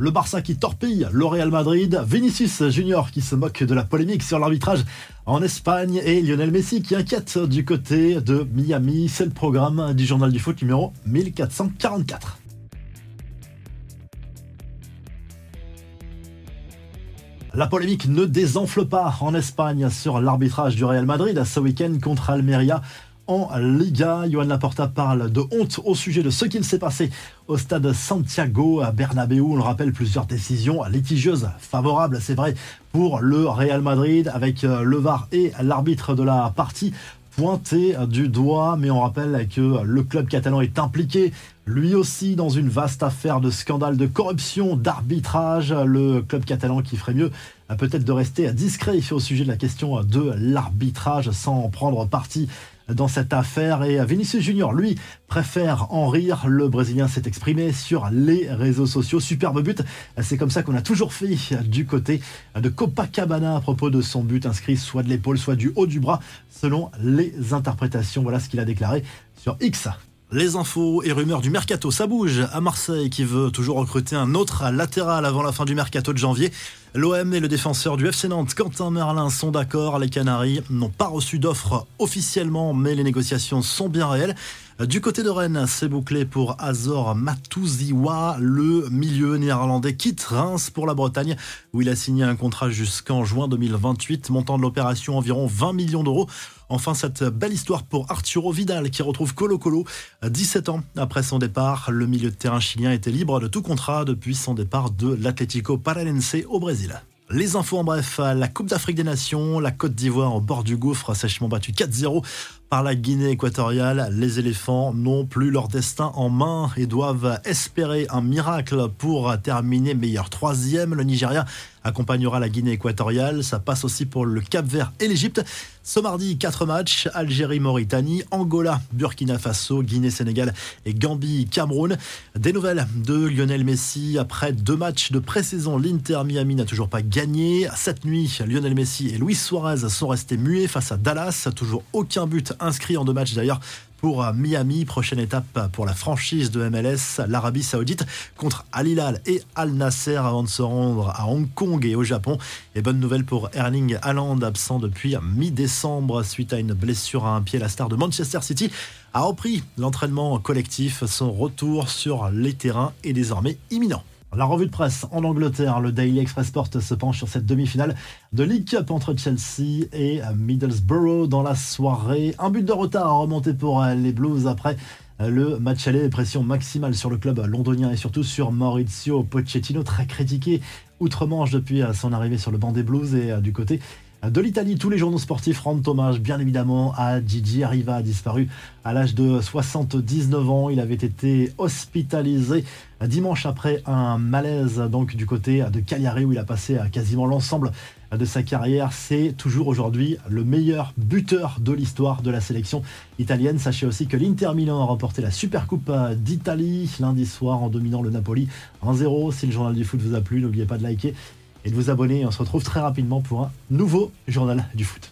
Le Barça qui torpille le Real Madrid, Vinicius Junior qui se moque de la polémique sur l'arbitrage en Espagne et Lionel Messi qui inquiète du côté de Miami. C'est le programme du journal du foot numéro 1444. La polémique ne désenfle pas en Espagne sur l'arbitrage du Real Madrid ce week-end contre Almeria en Liga. Johan Laporta parle de honte au sujet de ce qu'il s'est passé au stade Santiago à Bernabéu. On le rappelle, plusieurs décisions litigieuses favorables, c'est vrai, pour le Real Madrid avec euh, le VAR et l'arbitre de la partie pointé du doigt, mais on rappelle que le club catalan est impliqué lui aussi dans une vaste affaire de scandale de corruption, d'arbitrage. Le club catalan qui ferait mieux peut-être de rester discret au sujet de la question de l'arbitrage sans prendre parti dans cette affaire. Et Vinicius Junior, lui, préfère en rire. Le Brésilien s'est exprimé sur les réseaux sociaux. Superbe but. C'est comme ça qu'on a toujours fait du côté de Copacabana à propos de son but inscrit soit de l'épaule, soit du haut du bras, selon les interprétations. Voilà ce qu'il a déclaré sur X. Les infos et rumeurs du mercato, ça bouge à Marseille qui veut toujours recruter un autre latéral avant la fin du mercato de janvier. L'OM et le défenseur du FC Nantes, Quentin Merlin, sont d'accord. Les Canaries n'ont pas reçu d'offre officiellement, mais les négociations sont bien réelles. Du côté de Rennes, c'est bouclé pour Azor Matouziwa. Le milieu néerlandais quitte Reims pour la Bretagne, où il a signé un contrat jusqu'en juin 2028. Montant de l'opération environ 20 millions d'euros. Enfin, cette belle histoire pour Arturo Vidal qui retrouve Colo Colo 17 ans après son départ. Le milieu de terrain chilien était libre de tout contrat depuis son départ de l'Atlético Paranense au Brésil. Les infos en bref, la Coupe d'Afrique des Nations, la Côte d'Ivoire au bord du gouffre, sèchement battue 4-0 par la Guinée équatoriale. Les éléphants n'ont plus leur destin en main et doivent espérer un miracle pour terminer meilleur troisième. Le Nigeria accompagnera la Guinée équatoriale. Ça passe aussi pour le Cap Vert et l'Égypte. Ce mardi, quatre matchs Algérie-Mauritanie, Angola, Burkina Faso, Guinée-Sénégal et Gambie-Cameroun. Des nouvelles de Lionel Messi après deux matchs de pré-saison. L'Inter Miami n'a toujours pas gagné. Cette nuit, Lionel Messi et Luis Suarez sont restés muets face à Dallas. Toujours aucun but inscrit en deux matchs d'ailleurs pour Miami. Prochaine étape pour la franchise de MLS, l'Arabie Saoudite contre Al Hilal et Al Nasser avant de se rendre à Hong Kong et au Japon. Et bonne nouvelle pour Erling Haaland, absent depuis mi-décembre suite à une blessure à un pied. La star de Manchester City a repris l'entraînement collectif. Son retour sur les terrains est désormais imminent. La revue de presse en Angleterre, le Daily Express Sport se penche sur cette demi-finale de League Cup entre Chelsea et Middlesbrough dans la soirée. Un but de retard remonté pour les Blues après le match aller, pression maximale sur le club londonien et surtout sur Maurizio Pochettino, très critiqué outre-Manche depuis son arrivée sur le banc des Blues et du côté de l'Italie. Tous les journaux sportifs rendent hommage, bien évidemment, à Gigi Arriva, disparu à l'âge de 79 ans. Il avait été hospitalisé dimanche après un malaise donc du côté de Cagliari où il a passé quasiment l'ensemble de sa carrière. C'est toujours aujourd'hui le meilleur buteur de l'histoire de la sélection italienne. Sachez aussi que l'Inter Milan a remporté la Supercoupe d'Italie lundi soir en dominant le Napoli 1-0. Si le journal du foot vous a plu, n'oubliez pas de liker et de vous abonner. On se retrouve très rapidement pour un nouveau journal du foot.